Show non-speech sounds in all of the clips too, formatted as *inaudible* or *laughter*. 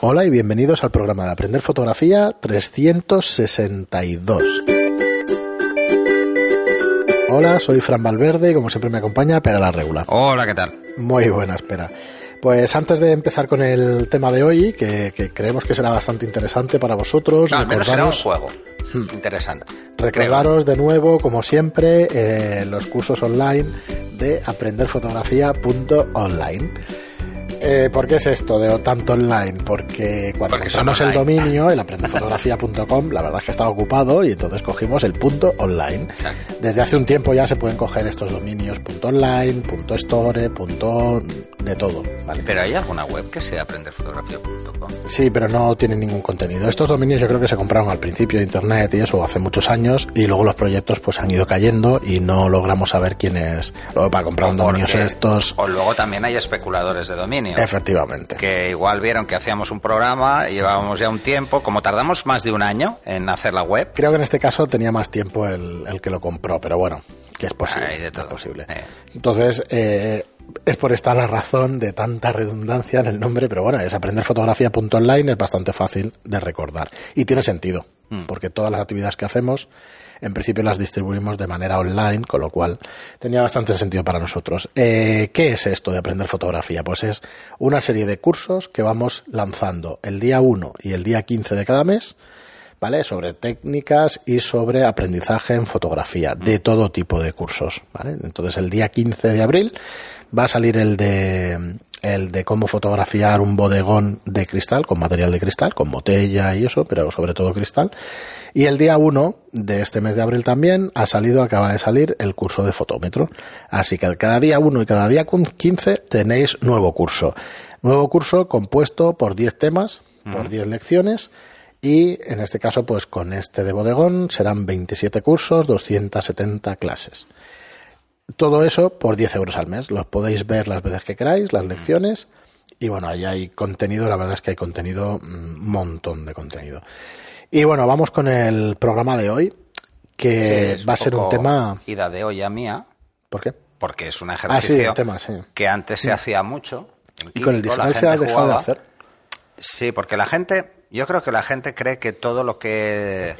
Hola y bienvenidos al programa de Aprender Fotografía 362. Hola, soy Fran Valverde y como siempre me acompaña Pera la Regula. Hola, ¿qué tal? Muy buena, espera. Pues antes de empezar con el tema de hoy, que, que creemos que será bastante interesante para vosotros, No, será un juego. Interesante. recordaros de nuevo, como siempre, eh, los cursos online de aprenderfotografía.online. Eh, ¿Por qué es esto de tanto online? Porque cuando Porque compramos el dominio, el *laughs* aprenderfotografía.com, la verdad es que estaba ocupado y entonces cogimos el punto online. Exacto. Desde hace un tiempo ya se pueden coger estos dominios punto .online, punto .store, punto de todo, ¿vale? Pero hay alguna web que sea aprenderfotografía.com. Sí, pero no tienen ningún contenido. Estos dominios yo creo que se compraron al principio de internet y eso hace muchos años y luego los proyectos pues han ido cayendo y no logramos saber quién es. Luego para comprar un dominio Porque- estos, O luego también hay especuladores de dominio. Efectivamente. Que igual vieron que hacíamos un programa, llevábamos ya un tiempo, como tardamos más de un año en hacer la web. Creo que en este caso tenía más tiempo el, el que lo compró, pero bueno, que es posible. Hay de es todo. posible. Eh. Entonces, eh, es por esta la razón de tanta redundancia en el nombre, pero bueno, es aprenderfotografía.online, es bastante fácil de recordar. Y tiene sentido, Mm. porque todas las actividades que hacemos, en principio las distribuimos de manera online, con lo cual tenía bastante sentido para nosotros. Eh, ¿Qué es esto de aprender fotografía? Pues es una serie de cursos que vamos lanzando el día 1 y el día 15 de cada mes, ¿vale? Sobre técnicas y sobre aprendizaje en fotografía, de todo tipo de cursos, ¿vale? Entonces el día 15 de abril va a salir el de el de cómo fotografiar un bodegón de cristal, con material de cristal, con botella y eso, pero sobre todo cristal. Y el día 1 de este mes de abril también ha salido, acaba de salir el curso de fotómetro. Así que cada día 1 y cada día 15 tenéis nuevo curso. Nuevo curso compuesto por 10 temas, por 10 lecciones. Y en este caso, pues con este de bodegón serán 27 cursos, 270 clases. Todo eso por 10 euros al mes. Los podéis ver las veces que queráis, las lecciones. Y bueno, ahí hay contenido, la verdad es que hay contenido, un montón de contenido. Y bueno, vamos con el programa de hoy, que Sí, va a ser un tema... Ida de olla mía, ¿Por qué? porque es un Ah, sí, ejercicio el tema, sí. que antes se hacía mucho. en Y con el digital se ha dejado de hacer. Sí, porque la gente, yo creo que la gente cree que todo lo que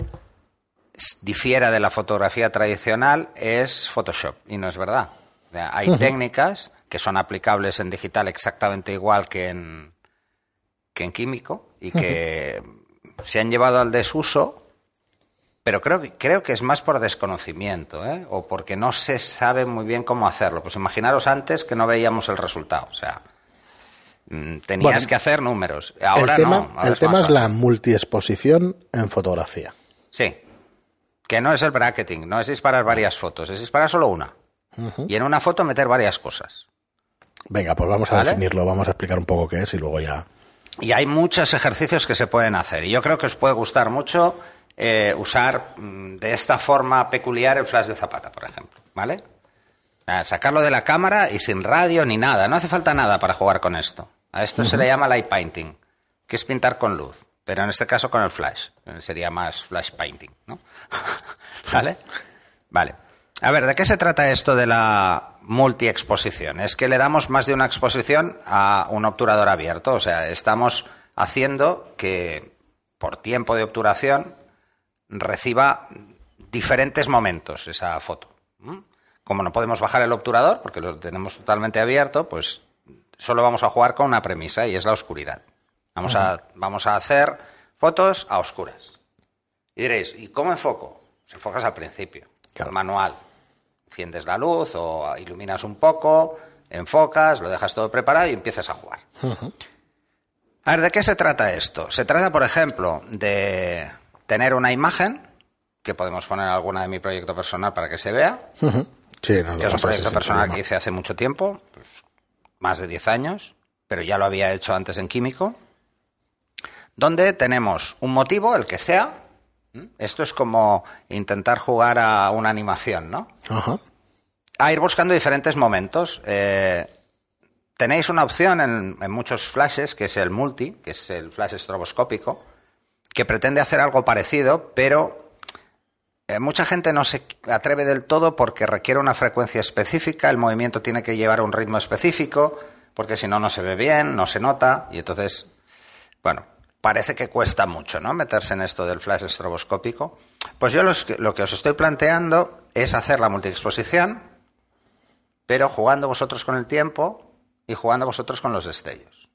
difiera de la fotografía tradicional es Photoshop y no es verdad. O sea, hay técnicas que son aplicables en digital exactamente igual que en, que en químico y que se han llevado al desuso, pero creo, que- creo que es más por desconocimiento ¿eh? o porque no se sabe muy bien cómo hacerlo. Pues imaginaros antes que no veíamos el resultado. O sea, mm, tenías Bueno, que hacer números. Ahora el tema, no. ahora el es tema es la multiexposición en fotografía. Sí. Que no es el bracketing, no es disparar varias fotos, es disparar solo una. Y en una foto meter varias cosas. Venga, pues vamos a ¿Vale? definirlo, vamos a explicar un poco qué es y luego ya... Y hay muchos ejercicios que se pueden hacer. Y yo creo que os puede gustar mucho eh, usar mm, de esta forma peculiar el flash de zapata, por ejemplo. ¿Vale? Sacarlo de la cámara y sin radio ni nada. No hace falta nada para jugar con esto. A esto se le llama light painting, que es pintar con luz. Pero en este caso con el flash. Eh, Sería más flash painting, ¿no? *laughs* ¿Vale? Vale. A ver, ¿de qué se trata esto de la multiexposición? Es que le damos más de una exposición a un obturador abierto. O sea, estamos haciendo que por tiempo de obturación reciba diferentes momentos esa foto. Como no podemos bajar el obturador, porque lo tenemos totalmente abierto, pues solo vamos a jugar con una premisa y es la oscuridad. Vamos, a, vamos a hacer fotos a oscuras. Y diréis, ¿y cómo enfoco? Pues enfocas al principio, Claro. manual. Enciendes la luz o iluminas un poco, enfocas, lo dejas todo preparado y empiezas a jugar. A ver, ¿de qué se trata esto? Se trata, por ejemplo, de tener una imagen, que podemos poner alguna de mi proyecto personal para que se vea, Sí, no, que es un proyecto personal problema. que hice hace mucho tiempo, pues, más de 10 años, pero ya lo había hecho antes en químico, donde tenemos un motivo, el que sea. Esto es como intentar jugar a una animación, ¿no? Ajá. A ir buscando diferentes momentos. Eh, tenéis una opción en, en muchos flashes, que es el multi, que es el flash estroboscópico, que pretende hacer algo parecido, pero eh, mucha gente no se atreve del todo porque requiere una frecuencia específica, el movimiento tiene que llevar un ritmo específico, porque si no, no se ve bien, no se nota, y entonces Bueno, parece que cuesta mucho, ¿no? Meterse en esto del flash estroboscópico. Pues yo lo que os estoy planteando es hacer la multiexposición, pero jugando vosotros con el tiempo y jugando vosotros con los destellos.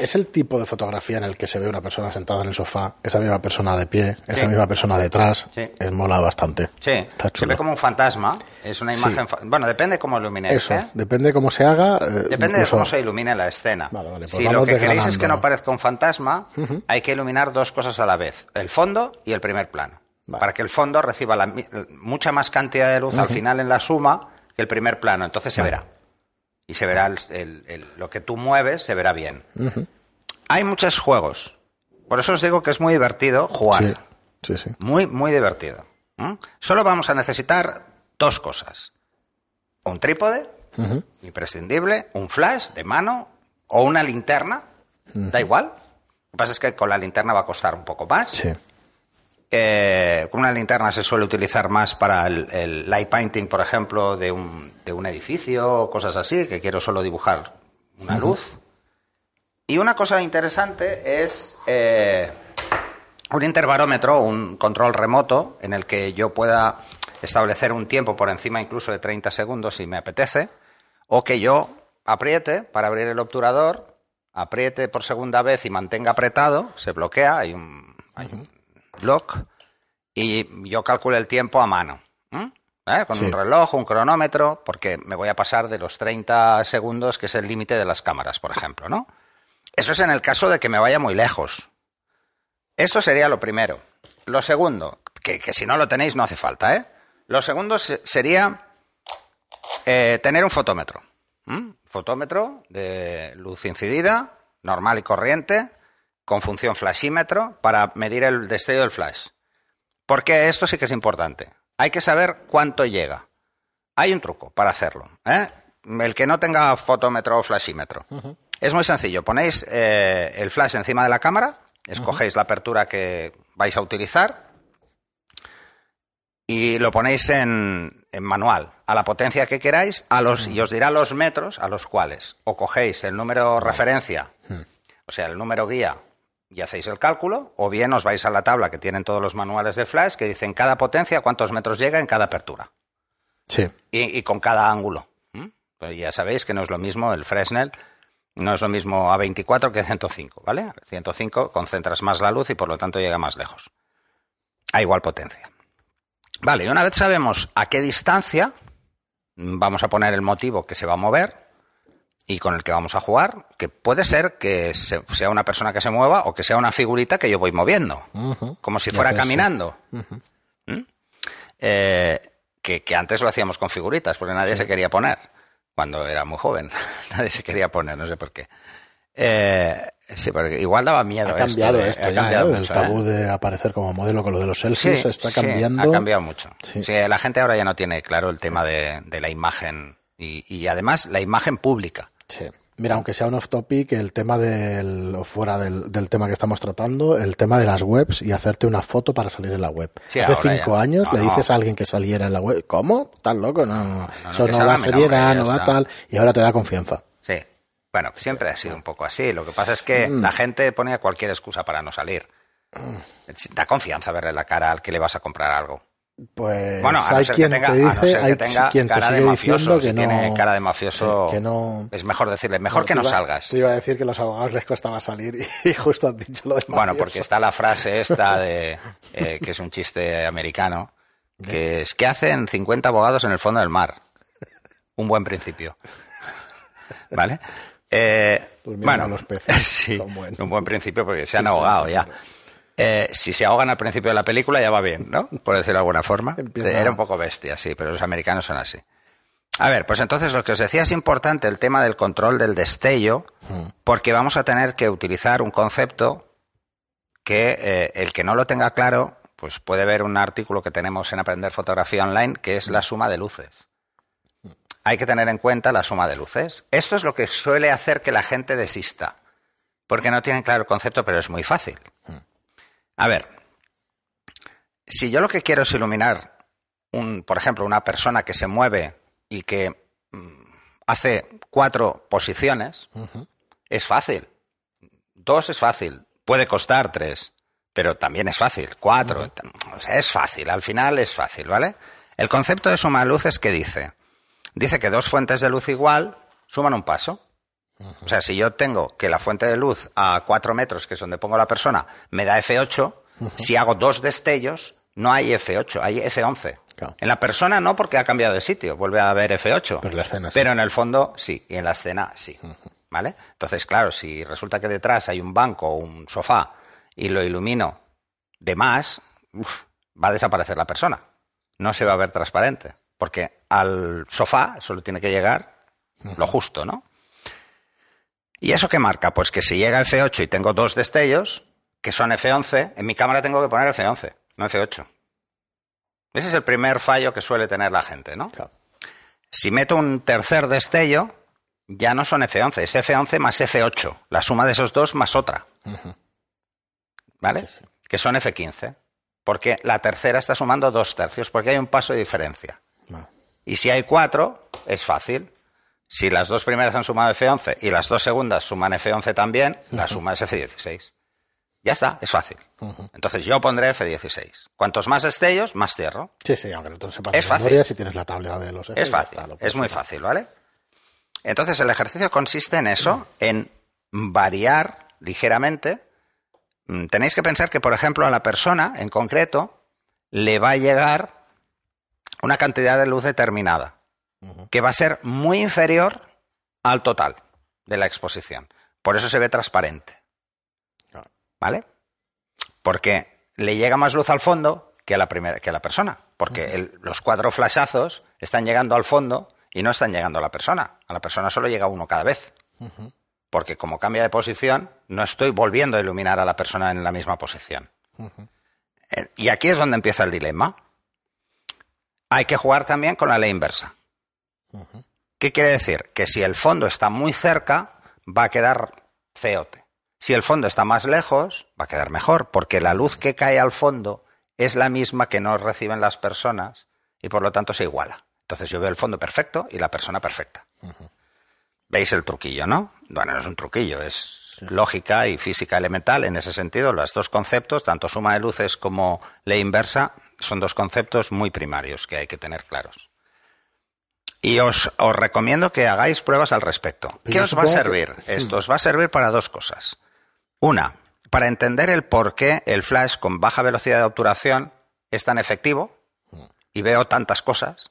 Es el tipo de fotografía en el que se ve una persona sentada en el sofá, esa misma persona de pie, esa Sí. misma persona detrás. Sí. Es mola bastante. Sí, Está se ve como un fantasma. Es una imagen. Bueno, depende cómo ilumines. Eso, ¿eh? depende cómo se haga. eh, Depende de cómo se ilumine la escena. Vale, vale, pues si lo que queréis es que no parezca un fantasma, hay que iluminar dos cosas a la vez: el fondo y el primer plano. Vale. Para que el fondo reciba la mucha más cantidad de luz al final en la suma que el primer plano. Entonces se verá. Y se verá el- el- el- lo que tú mueves, se verá bien. Hay muchos juegos. Por eso os digo que es muy divertido jugar. Sí, sí, sí. Muy, muy divertido. Solo vamos a necesitar dos cosas. Un trípode, imprescindible, un flash de mano o una linterna, da igual. Lo que pasa es que con la linterna va a costar un poco más. Sí. Eh, con una linterna se suele utilizar más para el, el light painting, por ejemplo, de un, de un edificio o cosas así, que quiero solo dibujar una luz. Y una cosa interesante es eh, un interbarómetro, un control remoto en el que yo pueda establecer un tiempo por encima incluso de 30 segundos si me apetece, o que yo apriete para abrir el obturador, apriete por segunda vez y mantenga apretado, se bloquea, hay un, hay un lock, y yo calculo el tiempo a mano. ¿Eh? Con Sí. un reloj, un cronómetro, porque me voy a pasar de los 30 segundos, que es el límite de las cámaras, por ejemplo, ¿no? Eso es en el caso de que me vaya muy lejos. Esto sería lo primero. Lo segundo, que, que si no lo tenéis no hace falta, ¿eh? Lo segundo se- sería eh, tener un fotómetro. Fotómetro de luz incidida, normal y corriente, con función flashímetro, para medir el destello del flash. Porque esto sí que es importante. Hay que saber cuánto llega. Hay un truco para hacerlo. ¿eh? El que no tenga fotómetro o flashímetro. Es muy sencillo. Ponéis eh, el flash encima de la cámara, escogéis la apertura que vais a utilizar y lo ponéis en, en manual, a la potencia que queráis, a los, y os dirá los metros a los cuales o cogéis el número referencia, o sea, el número guía, y hacéis el cálculo, o bien os vais a la tabla que tienen todos los manuales de flash que dicen cada potencia cuántos metros llega en cada apertura Sí. y, y con cada ángulo. Pues ya sabéis que no es lo mismo el Fresnel, no es lo mismo a 24 que 105, ¿vale? 105 concentras más la luz y por lo tanto llega más lejos. A igual potencia. Vale, y una vez sabemos a qué distancia, mm, vamos a poner el motivo que se va a mover y con el que vamos a jugar, que puede ser que se- sea una persona que se mueva o que sea una figurita que yo voy moviendo, como si Ya fuera caminando. ¿Mm? Eh, que, que antes lo hacíamos con figuritas, porque nadie se quería poner. Cuando era muy joven, *laughs* nadie se quería poner, no sé por qué. Eh, sí, porque igual daba miedo. Ha cambiado de- esto, ha ya, cambiado ¿eh? mucho, el tabú ¿eh? de aparecer como modelo con lo de los selfies Sí, está sí, cambiando. ha cambiado mucho. La gente ahora ya no tiene claro el tema de, de la imagen y, y además la imagen pública. Sí. Mira, aunque sea un off topic, el tema del, o fuera del, del tema que estamos tratando, el tema de las webs y hacerte una foto para salir en la web. Sí, Hace cinco ya. años No, le no. dices a alguien que saliera en la web, ¿cómo? ¿Estás loco? No, no, no, eso no da seriedad, no da tal, y ahora te da confianza. Sí. Bueno, siempre ha sido un poco así. Lo que pasa es que la gente ponía cualquier excusa para no salir. Da confianza verle la cara al que le vas a comprar algo. Pues Bueno, a no hay ser quien que tenga, te a no dice, ser que hay tenga quien te cara de sigue mafioso. diciendo Si que no, tiene cara de mafioso, que no- es mejor decirle, mejor que te no iba- salgas. Te iba a decir que a los abogados les costaba salir y, *laughs* justo has dicho lo de Bueno, mafioso. porque está la frase esta de *laughs* eh, que es un chiste americano, que es ¿qué hacen 50 abogados en el fondo del mar? Un buen principio. *laughs* ¿Vale? Eh, bueno, los peces, sí, un buen principio porque se han Sí, sí, ahogado ya. claro. Eh, si se ahogan al principio de la película ya va bien, ¿no? Por decirlo de alguna forma. Empieza- Era un poco bestia, sí, pero los americanos son así. A ver, pues entonces lo que os decía es importante el tema del control del destello, porque vamos a tener que utilizar un concepto que eh, el que no lo tenga claro, pues puede ver un artículo que tenemos en Aprender Fotografía Online, que es la suma de luces. Hay que tener en cuenta la suma de luces. Esto es lo que suele hacer que la gente desista, porque no tienen claro el concepto, pero es muy fácil. A ver, si yo lo que quiero es iluminar, un, por ejemplo, una persona que se mueve y que mm, hace cuatro posiciones, es fácil. Dos es fácil, puede costar tres, pero también es fácil. Cuatro, o sea, es fácil, al final es fácil, ¿vale? El concepto de suma de luz es que dice, dice que dos fuentes de luz igual suman un paso. O sea, si yo tengo que la fuente de luz a cuatro metros, que es donde pongo la persona, me da F8, si hago dos destellos, no hay F8, hay F11. Claro. En la persona no, porque ha cambiado de sitio, vuelve a haber F8. Pero en la escena sí. Pero en el fondo sí, y en la escena sí. ¿Vale? Entonces, claro, si resulta que detrás hay un banco o un sofá y lo ilumino de más, uf, va a desaparecer la persona. No se va a ver transparente. Porque al sofá solo tiene que llegar lo justo, ¿no? ¿Y eso qué marca? Pues que si llega F8 y tengo dos destellos, que son F11, en mi cámara tengo que poner F11, no F8. Ese es el primer fallo que suele tener la gente, ¿no? Claro. Si meto un tercer destello, ya no son F11, es F11 más F8, la suma de esos dos más otra. ¿Vale? Sí, sí. Que son F15. Porque la tercera está sumando dos tercios, porque hay un paso de diferencia. No. Y si hay cuatro, es fácil. Si las dos primeras han sumado F11 y las dos segundas suman F11 también, la suma es F16. Ya está, es fácil. Entonces yo pondré F16. Cuantos más destellos, más cierro. Sí, sí, aunque no te Es fácil. si tienes la tabla de los F, Es fácil, está, es muy fácil, ¿vale? Entonces el ejercicio consiste en eso, en variar ligeramente. Mm, Tenéis que pensar que, por ejemplo, a la persona en concreto le va a llegar una cantidad de luz determinada, que va a ser muy inferior al total de la exposición. Por eso se ve transparente. Claro. ¿Vale? Porque le llega más luz al fondo que a la, primera, que a la persona. Porque el- los cuatro flashazos están llegando al fondo y no están llegando a la persona. A la persona solo llega uno cada vez. Porque como cambia de posición, no estoy volviendo a iluminar a la persona en la misma posición. Eh, Y aquí es donde empieza el dilema. Hay que jugar también con la ley inversa. ¿Qué quiere decir? Que si el fondo está muy cerca, va a quedar feote. Si el fondo está más lejos, va a quedar mejor, porque la luz que cae al fondo es la misma que no reciben las personas y por lo tanto se iguala. Entonces yo veo el fondo perfecto y la persona perfecta. ¿Veis el truquillo, no? Bueno, no es un truquillo, es lógica y física elemental en ese sentido. Los dos conceptos, tanto suma de luces como ley inversa, son dos conceptos muy primarios que hay que tener claros. Y os, os recomiendo que hagáis pruebas al respecto. Pero ¿Qué os va a que- servir? Esto os va a servir para dos cosas. Una, para entender el por qué el flash con baja velocidad de obturación es tan efectivo y veo tantas cosas.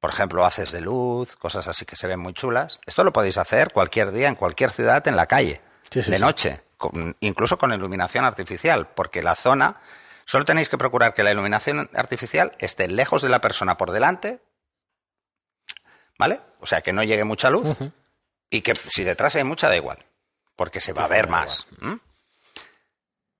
Por ejemplo, haces de luz, cosas así que se ven muy chulas. Esto lo podéis hacer cualquier día, en cualquier ciudad, en la calle, Sí, sí, de sí. noche, con- incluso con iluminación artificial, porque la zona, solo tenéis que procurar que la iluminación artificial esté lejos de la persona por delante, ¿vale? O sea, que no llegue mucha luz y que si detrás hay mucha, da igual, porque se va a se ver más.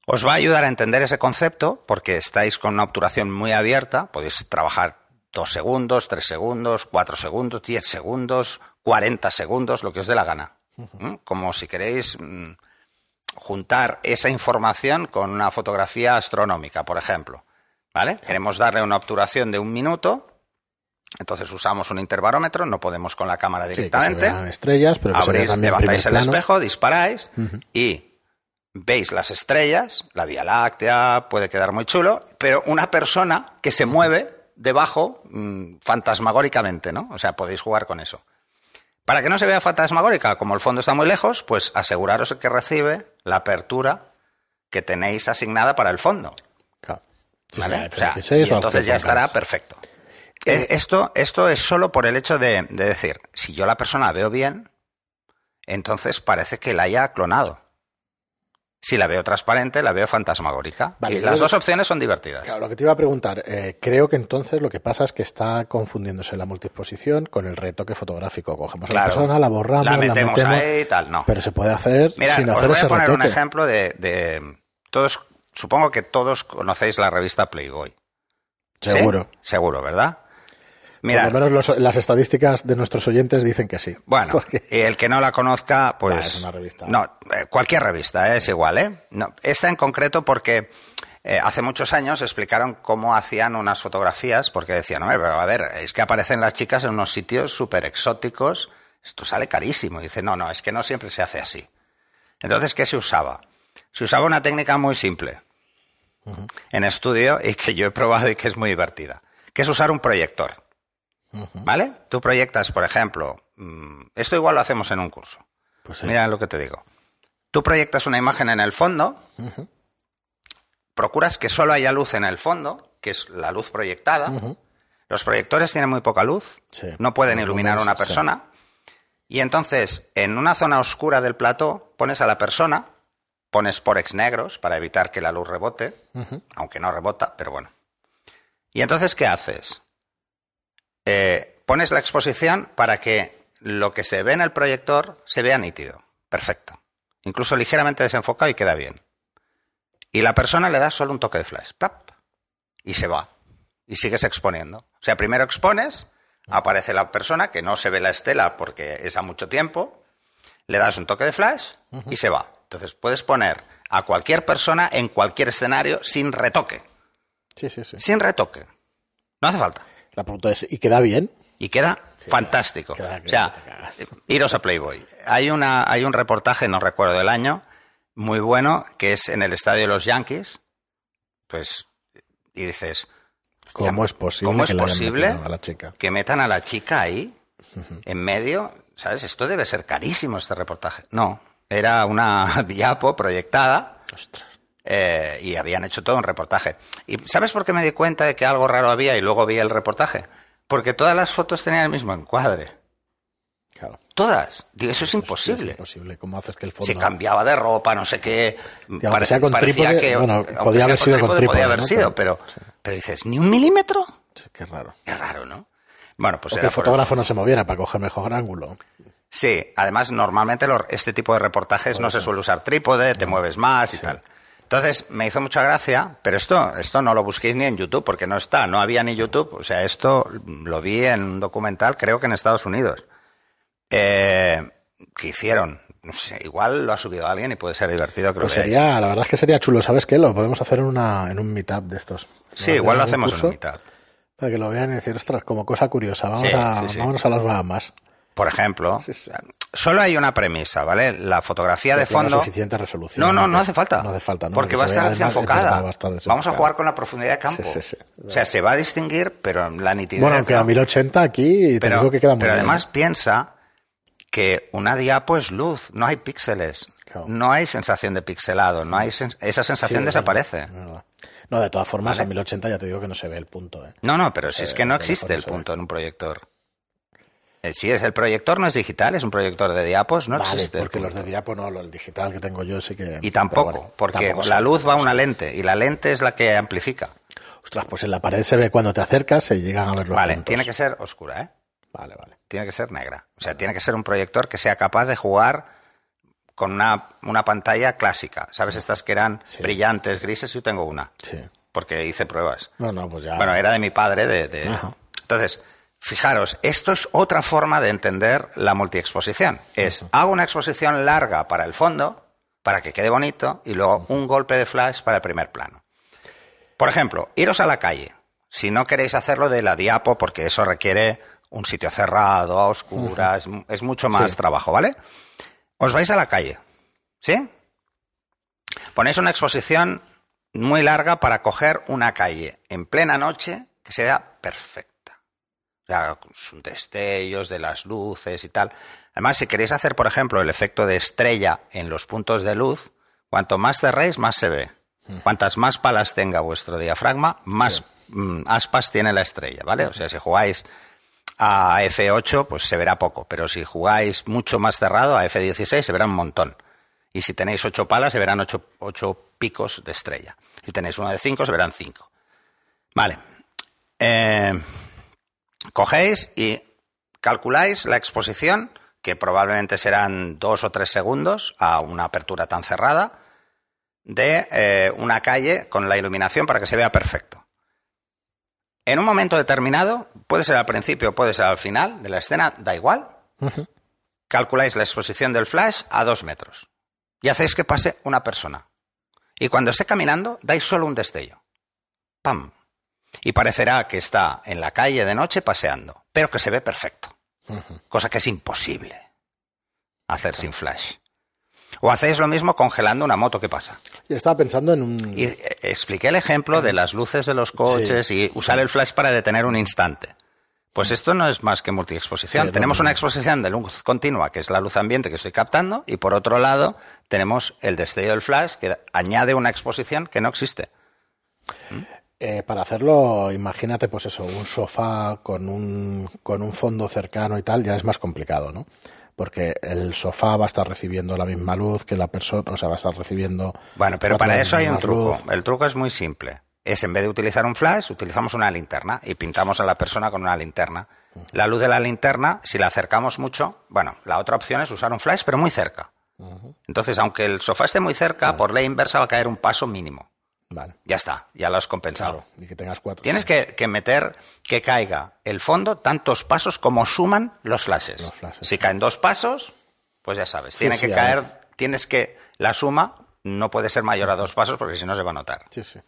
Os va a ayudar a entender ese concepto porque estáis con una obturación muy abierta, podéis trabajar dos segundos, tres segundos, cuatro segundos, diez segundos, cuarenta segundos, lo que os dé la gana. Como si queréis mm, juntar esa información con una fotografía astronómica, por ejemplo. ¿Vale? Queremos darle una obturación de un minuto, entonces usamos un intervarómetro, no podemos con la cámara Sí, que se directamente estrellas, pero que se abrís, también levantáis el plano. espejo, disparáis y veis las estrellas, la Vía Láctea, puede quedar muy chulo, pero una persona que se mueve debajo mm, fantasmagóricamente, ¿no? O sea, podéis jugar con eso. Para que no se vea fantasmagórica, como el fondo está muy lejos, pues aseguraros que recibe la apertura que tenéis asignada para el fondo. Claro. Sí, ¿vale? O sea, F16 y o algo entonces ya estará perfecto. Eh, Esto, esto es solo por el hecho de, de decir, si yo la persona la veo bien, entonces parece que la haya clonado. Si la veo transparente, la veo fantasmagórica. Vale, y las dos opciones son divertidas. Claro, lo que te iba a preguntar, eh, creo que entonces lo que pasa es que está confundiéndose la multiexposición con el retoque fotográfico. Cogemos a la persona, la borramos, La metemos ahí y tal, no. Pero se puede hacer Mira, sin os hacer voy ese a poner un ejemplo de, de- todos. Supongo que todos conocéis la revista Playboy. ¿Sí? Seguro. Seguro, ¿verdad? Mira, Por lo menos los- las estadísticas de nuestros oyentes dicen que sí. Bueno, *laughs* Porque- y el que no la conozca, pues. Ah, es una revista. No, eh, cualquier revista, eh, es igual, ¿eh? No, esta en concreto porque eh, hace muchos años explicaron cómo hacían unas fotografías, porque decían, "Hombre, pero a ver, es que aparecen las chicas en unos sitios súper exóticos, esto sale carísimo. Y dice, no, no, es que no siempre se hace así. Entonces, ¿qué se usaba? se usaba una técnica muy simple en estudio y que yo he probado y que es muy divertida, que es usar un proyector. ¿Vale? Tú proyectas, por ejemplo, mm, esto igual lo hacemos en un curso. Pues sí. Mira lo que te digo. Tú proyectas una imagen en el fondo, procuras que solo haya luz en el fondo, que es la luz proyectada. Los proyectores tienen muy poca luz, Sí. no pueden iluminar a una sí. persona. Y entonces, en una zona oscura del plató, pones a la persona, pones porex negros para evitar que la luz rebote, aunque no rebota, pero bueno. Y entonces, ¿qué haces? Pones la exposición para que lo que se ve en el proyector se vea nítido. Perfecto. Incluso ligeramente desenfocado y queda bien. Y la persona le da solo un toque de flash. ¡plap! Y se va. Y sigues exponiendo. O sea, primero expones, aparece la persona, que no se ve la estela porque es a mucho tiempo, le das un toque de flash y se va. Entonces puedes poner a cualquier persona en cualquier escenario sin retoque. Sí, sí, sí. Sin retoque. No hace falta. La pregunta es, ¿y queda bien? Y queda fantástico. o sea, iros a Playboy. Hay, una, hay un reportaje, no recuerdo del año, muy bueno, que es en el estadio de los Yankees. Pues, y dices, ¿Cómo es posible ¿cómo es que posible a la chica? que metan a la chica ahí, en medio? ¿Sabes? Esto debe ser carísimo, este reportaje. No, era una *laughs* diapo proyectada Ostras. eh, y habían hecho todo un reportaje. ¿Y sabes por qué me di cuenta de que algo raro había y luego vi el reportaje? Porque todas las fotos tenían el mismo encuadre. Claro. Todas. Digo, eso es Sí, imposible. Es imposible. ¿Cómo haces que el fondo... Se cambiaba de ropa, no sé qué. Aunque sea con trípode, que, bueno, podía haber sido con trípode, Podía haber ¿no? sido, Pero- pero, pero dices, ¿ni un milímetro? Sí, qué raro. Es raro, ¿no? Bueno, pues O que el fotógrafo no se moviera para coger mejor ángulo. Sí, además normalmente este tipo de reportajes no se suele usar trípode, te mueves más y tal. Entonces me hizo mucha gracia, pero esto, esto no lo busquéis ni en YouTube porque no está, no había ni YouTube. O sea, esto lo vi en un documental, creo que en Estados Unidos. Eh, que hicieron, no sé, igual lo ha subido alguien y puede ser divertido que Pues veáis. sería, la verdad es que sería chulo. ¿Sabes qué? Lo podemos hacer en, una, en un meetup de estos. Sí, igual lo hacemos en curso, mitad. Para que lo vean y decir, ostras, como cosa curiosa. Vamos Sí, a, sí, sí. Vámonos a las Bahamas. Por ejemplo, Sí, sí. solo hay una premisa, ¿vale? La fotografía de fondo. suficiente resolución. No, no, no hace falta. No hace falta, ¿no? Porque Que va a estar desenfocada. verdad, va a estar Vamos a jugar con la profundidad de campo. Sí, sí, sí. O sea, se va a distinguir, pero la nitidez. Bueno, aunque a ¿no? 1080 aquí te pero, digo que queda muy pero bien. además piensa que una diapo es luz, no hay píxeles. Claro. No hay sensación de pixelado, no hay sen- esa Sí, sensación es desaparece. verdad, es verdad. No, de todas formas, a 1080 ya te digo que no se ve el punto. ¿eh? No, no, pero si es que no existe el punto en un proyector. Eh, Si es el proyector, no es digital, es un proyector de diapos, no vale, existe. porque los de diapo no, el digital que tengo yo sí que... Y tampoco, bueno, porque tampoco la luz va a una lente y la lente es la que amplifica. Ostras, pues en la pared se ve cuando te acercas, se llegan a ver los Vale, puntos. tiene que ser oscura, ¿eh? Vale, vale. Tiene que ser negra. O sea, tiene que ser un proyector que sea capaz de jugar con una, una pantalla clásica. ¿Sabes? Estas que eran Sí. brillantes, grises, yo tengo una, Sí. porque hice pruebas. No, no, pues ya... Bueno, era de mi padre. De, de-. Entonces, fijaros, esto es otra forma de entender la multiexposición. Es, hago una exposición larga para el fondo, para que quede bonito, y luego un golpe de flash para el primer plano. Por ejemplo, iros a la calle. Si no queréis hacerlo de la diapo, porque eso requiere un sitio cerrado, a oscuras, es mucho más Sí. trabajo, ¿vale? Os vais a la calle, ¿sí? Ponéis una exposición muy larga para coger una calle en plena noche que sea perfecta. O sea, sus destellos de las luces y tal. Además, si queréis hacer, por ejemplo, el efecto de estrella en los puntos de luz, cuanto más cerréis, más se ve. Cuantas más palas tenga vuestro diafragma, más mm, aspas tiene la estrella, ¿vale? O sea, si jugáis a F8, pues se verá poco, pero si jugáis mucho más cerrado, a F16 se verá un montón. Y si tenéis ocho palas, se verán ocho, ocho picos de estrella. Si tenéis uno de cinco, se verán cinco. Vale. Eh, cogéis y calculáis la exposición, que probablemente serán dos o tres segundos a una apertura tan cerrada, de eh, una calle con la iluminación para que se vea perfecto. En un momento determinado, puede ser al principio, puede ser al final de la escena, da igual, calculáis la exposición del flash a dos metros y hacéis que pase una persona. Y cuando esté caminando, dais solo un destello. ¡Pam! Y parecerá que está en la calle de noche paseando, pero que se ve perfecto. Cosa que es imposible hacer sin flash. O hacéis lo mismo congelando una moto, ¿qué pasa? Y estaba pensando en un... Y eh, expliqué el ejemplo de las luces de los coches y usar el flash para detener un instante. Pues esto no es más que multiexposición. Sí, tenemos una exposición de luz continua, que es la luz ambiente que estoy captando, y por otro lado tenemos el destello del flash, que añade una exposición que no existe. Eh, para hacerlo, imagínate, pues eso, un sofá con un, con un fondo cercano y tal, ya es más complicado, ¿no? Porque el sofá va a estar recibiendo la misma luz que la persona, o sea, va a estar recibiendo. Bueno, pero para eso hay un truco. luz. El truco es muy simple. Es en vez de utilizar un flash, utilizamos una linterna y pintamos a la persona con una linterna. La luz de la linterna, si la acercamos mucho, bueno, la otra opción es usar un flash, pero muy cerca. Entonces, aunque el sofá esté muy cerca, por ley inversa va a caer un paso mínimo. Vale, Ya está, ya lo has compensado. claro, y que tengas cuatro. Tienes que, que meter que caiga el fondo tantos pasos como suman los flashes. Los flashes. Si caen dos pasos, pues ya sabes, Sí, tiene sí, que caer, tienes que, la suma no puede ser mayor a dos pasos porque si no se va a notar. Sí, sí.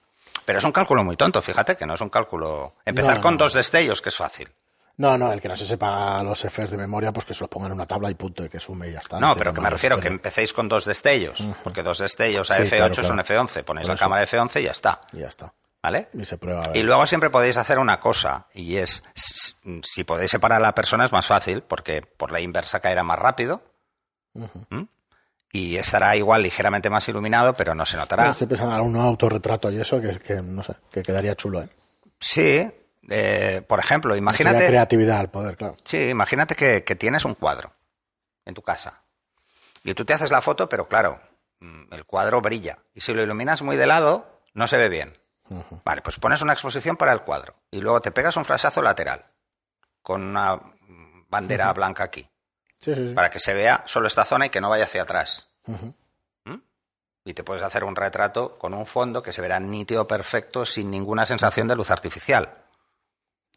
Pero es un cálculo muy tonto, fíjate que no es un cálculo. Empezar No, con no. dos destellos, que es fácil. No, no, el que no se sepa los Fs de memoria, pues que se los ponga en una tabla y punto, y que sume y ya está. No, pero que me refiero que historia. empecéis con dos destellos, porque dos destellos a Sí, F8 claro, son claro. F11, ponéis la cámara F11 y ya está. Y ya está. ¿Vale? Y se prueba. a ver. Y luego siempre podéis hacer una cosa, y es, si podéis separar a la persona es más fácil, porque por la inversa caerá más rápido, y estará igual ligeramente más iluminado, pero no se notará. Estoy pensando en un autorretrato y eso, que, que no sé, que quedaría chulo, ¿eh? Sí, eh, por ejemplo, imagínate, creatividad al poder, claro. sí, imagínate que, que tienes un cuadro en tu casa, y tú te haces la foto, pero claro, mm, el cuadro brilla, y si lo iluminas muy de lado, no se ve bien. Vale, pues pones una exposición para el cuadro y luego te pegas un flashazo lateral con una mm, bandera blanca aquí Sí, sí, sí. para que se vea solo esta zona y que no vaya hacia atrás. ¿Mm? Y te puedes hacer un retrato con un fondo que se verá nítido, perfecto, sin ninguna sensación de luz artificial.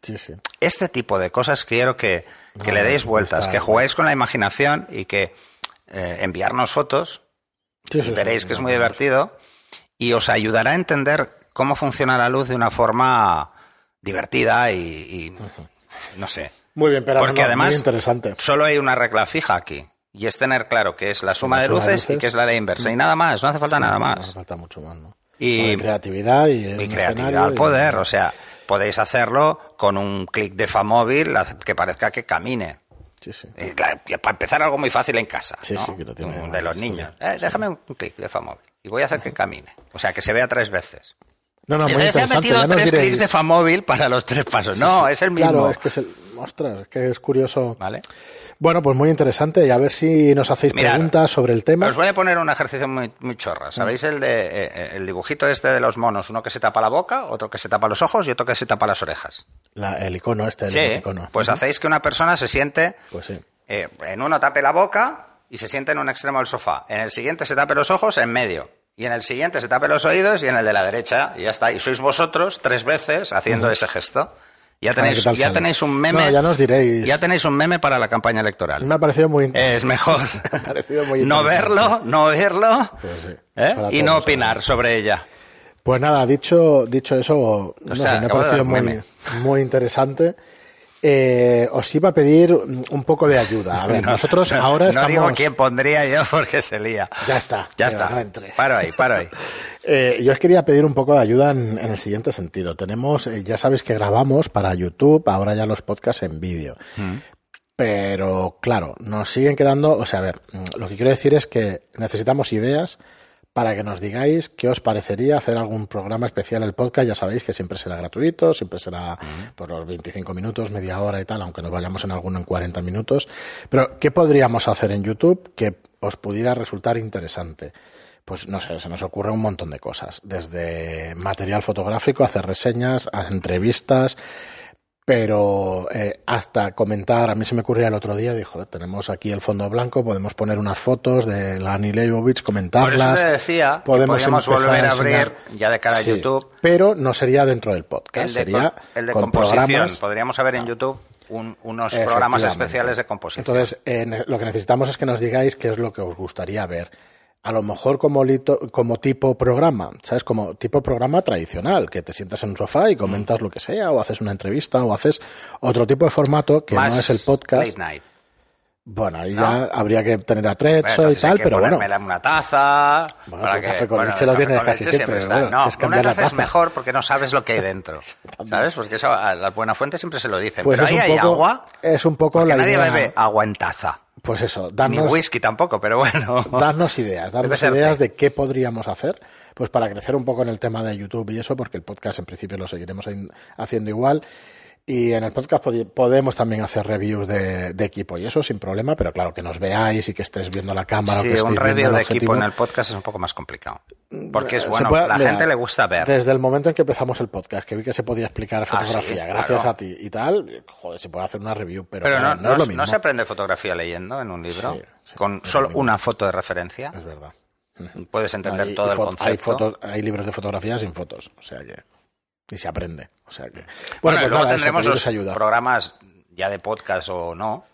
Sí, sí. Este tipo de cosas quiero que, que No, le deis vueltas, que juguéis con la imaginación y que eh, enviarnos fotos Sí, sí. veréis que es muy divertido y os ayudará a entender cómo funciona la luz de una forma divertida y, y no sé. Muy bien, pero Porque no, además muy interesante. solo hay una regla fija aquí y es tener claro que es la suma la de suma de luces y que es la ley inversa y nada más, no hace falta nada No hace más. falta mucho más, ¿no? Y- Bueno, creatividad y, Y creatividad al y- poder, o sea, podéis hacerlo con un clic de Famóvil que parezca que camine. Sí, sí. Y, claro, para empezar algo muy fácil en casa, Sí, ¿no? sí, que lo tiene de más los niños. Eh, déjame un clic de Famóvil y voy a hacer que camine. O sea, que se vea tres veces. No, no, muy Dice, se ha interesante. metido Ya tres diréis. clics de Famóvil para los tres pasos. no, es el mismo. Claro, es que es el. Ostras, que es curioso. ¿Vale? Bueno, pues muy interesante. Y a ver si nos hacéis Mirad, preguntas sobre el tema. Os voy a poner un ejercicio muy, muy chorra. ¿Sabéis el de eh, eh, el dibujito este de los monos? Uno que se tapa la boca, otro que se tapa los ojos y otro que se tapa las orejas. La- el icono este, el Sí, emoticono. pues hacéis que una persona se siente Pues sí. eh, en uno tape la boca y se siente en un extremo del sofá. En el siguiente se tape los ojos en medio. Y en el siguiente se tape los oídos y en el de la derecha. Y ya está. Y sois vosotros tres veces haciendo ese gesto. Ya tenéis, ya tenéis un meme. No, ya nos diréis. Ya tenéis un meme para la campaña electoral. Me ha parecido muy. Es mejor *laughs* Me ha parecido muy *laughs* no verlo, no oírlo Pues sí, ¿eh? y no opinar ver. sobre ella. Pues nada, dicho, dicho eso, no sea, sé, me ha parecido muy, meme. muy interesante. Eh, os iba a pedir un poco de ayuda. A ver, *laughs* nosotros No, ahora no estamos. digo quién pondría yo porque se lía. Ya está, Ya está. no. Paro ahí, paro ahí. *laughs* Eh, yo os quería pedir un poco de ayuda en, en el siguiente sentido. Tenemos, eh, ya sabéis que grabamos para YouTube, ahora ya los podcasts en vídeo. Mm. Pero claro, nos siguen quedando, o sea, a ver, lo que quiero decir es que necesitamos ideas para que nos digáis qué os parecería hacer algún programa especial el podcast. Ya sabéis que siempre será gratuito, siempre será por los 25 minutos, media hora y tal, aunque nos vayamos en alguno en 40 minutos. Pero, ¿qué podríamos hacer en YouTube que os pudiera resultar interesante? Pues no sé, se nos ocurre un montón de cosas, desde material fotográfico, hacer reseñas, a entrevistas, pero eh, hasta comentar, a mí se me ocurría el otro día, dijo, tenemos aquí el fondo blanco, podemos poner unas fotos de Lani Leibovich, Por comentarlas. eso te decía podemos volver a abrir ya de cara a Sí, YouTube Pero no sería dentro del podcast, el de, sería el de con composición. programas. Podríamos ver en YouTube un- unos programas especiales de composición. Entonces, eh, lo que necesitamos es que nos digáis qué es lo que os gustaría ver. A lo mejor como, lito- como tipo programa, ¿sabes? Como tipo programa tradicional, que te sientas en un sofá y comentas lo que sea, o haces una entrevista, o haces otro tipo de formato que Más no es el podcast. Late night. Bueno, ahí ya habría que tener atrecho Bueno, y entonces hay tal, que pero bueno. una taza. Bueno, para tu café con bueno, leche lo tienes casi leche siempre, está. bueno, no, es una la taza es taza. mejor porque no sabes lo que hay *laughs* dentro. ¿Sabes? Porque eso a la buena fuente siempre se lo dicen. Pues pero ahí un hay poco- agua. es un poco la nadie idea- bebe agua en taza. Pues eso, Ni darnos, whisky tampoco, pero bueno. darnos ideas, darnos ideas de qué podríamos hacer, pues para crecer un poco en el tema de YouTube y eso, porque el podcast en principio lo seguiremos haciendo igual. Y en el podcast podemos también hacer reviews de, de equipo y eso sin problema, pero claro, que nos veáis y que estés viendo la cámara. o Sí, que un review de objetivo. equipo en el podcast es un poco más complicado. Porque es bueno, puede- la mira, gente le gusta ver. Ah, Desde el momento en que empezamos el podcast, que vi que se podía explicar sí, fotografía, claro. gracias a ti y tal, joder, se puede hacer una review, pero, no, no, no es lo s- mismo. no se aprende fotografía leyendo en un libro, Sí, sí, con solo una foto de referencia. Es verdad. Puedes entender Hay- todo el concepto. Hay, fotos, hay libros de fotografía sin fotos, o sea que. Y se aprende. O sea que. Bueno, y pues luego nada, tendremos los ayuda. programas ya de podcast o no,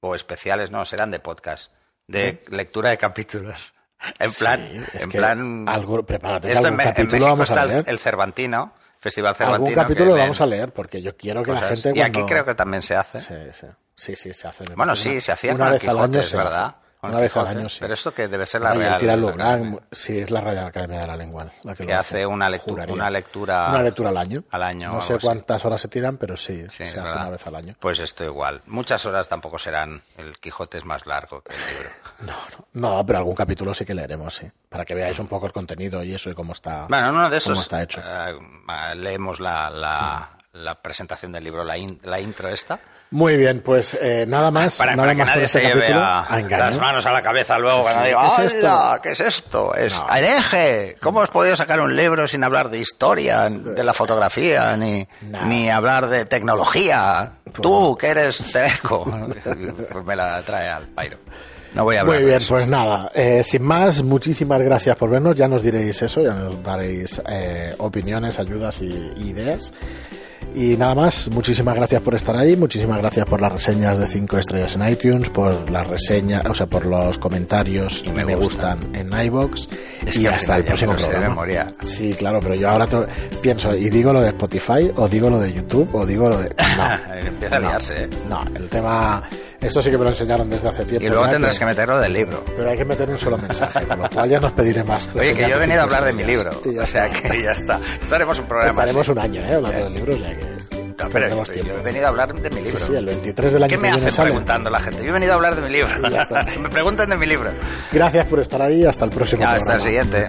o especiales, no, serán de podcast, de lectura de capítulos. En plan, Sí, es en que plan. algo- prepárate esto algún en, Me- en capítulo México vamos a está el- leer. el Cervantino, Festival Cervantino. Algún capítulo lo vamos a leer, porque yo quiero que la gente. Y aquí creo que también se hace. Sí, sí. Sí, sí, se hace. Bueno, sí, una- se hacía una vez al año es verdad. hace. Una vez al año, sí. Pero esto que debe ser la Real. Tirano la- Gran, sí, es la Real Academia de la Lengua. La que, que lo hace una, lectu- juraría. una lectura. Una lectura al año. al año No sé algo así. cuántas horas se tiran, pero sí, Sí, se hace verdad. una vez al año. Pues esto igual. Muchas horas tampoco serán. El Quijote es más largo que el libro. *laughs* No, no, no, pero algún capítulo sí que leeremos, sí. Para que veáis un poco el contenido y eso y cómo está, Bueno, en uno de cómo esos está hecho. eh, leemos la, la, la presentación del libro, la, in- la intro esta, Muy bien, pues eh, nada más. para, nada para que más nadie este se lleve a, engaño. las manos a la cabeza luego cuando sí. diga, ¿Qué es esto? "Hala, ¿qué es esto? Es No. hereje. ¿Cómo has podido sacar un libro sin hablar de historia, de la fotografía, ni, No. ni hablar de tecnología? Tú, que eres teleco. *laughs* pues me la trae al pairo. No voy a hablar Muy bien, pues nada, eh, sin más, muchísimas gracias por vernos. Ya nos diréis eso, ya nos daréis eh, opiniones, ayudas y ideas. Y nada más, muchísimas gracias por estar ahí, muchísimas gracias por las reseñas de 5 estrellas en iTunes, por las reseñas, o sea, por los comentarios y me, me gustan en iBox Es y que hasta el próximo de programa. Sí, claro, pero yo ahora pienso y digo lo de Spotify o digo lo de YouTube o digo lo de *laughs* no, Empieza a no, liarse, ¿eh? no, el tema esto sí que me lo enseñaron desde hace tiempo. Y luego tendrás que meterlo del libro. pero hay que meter un solo mensaje, con lo cual ya nos pediré más. Oye, que yo he venido a hablar de mi libro. O sea que ya está. Esto haremos un programa. Estaremos así. un año, ¿eh? Hablando Eh. del libro, o que No, yo tiempo. he venido a hablar de mi libro. Sí, sí, el 23 del año ¿Qué que me viene hacen sale. preguntando la gente? Yo he venido a hablar de mi libro. *laughs* Me preguntan de mi libro. Gracias por estar ahí, hasta el próximo Hasta el siguiente.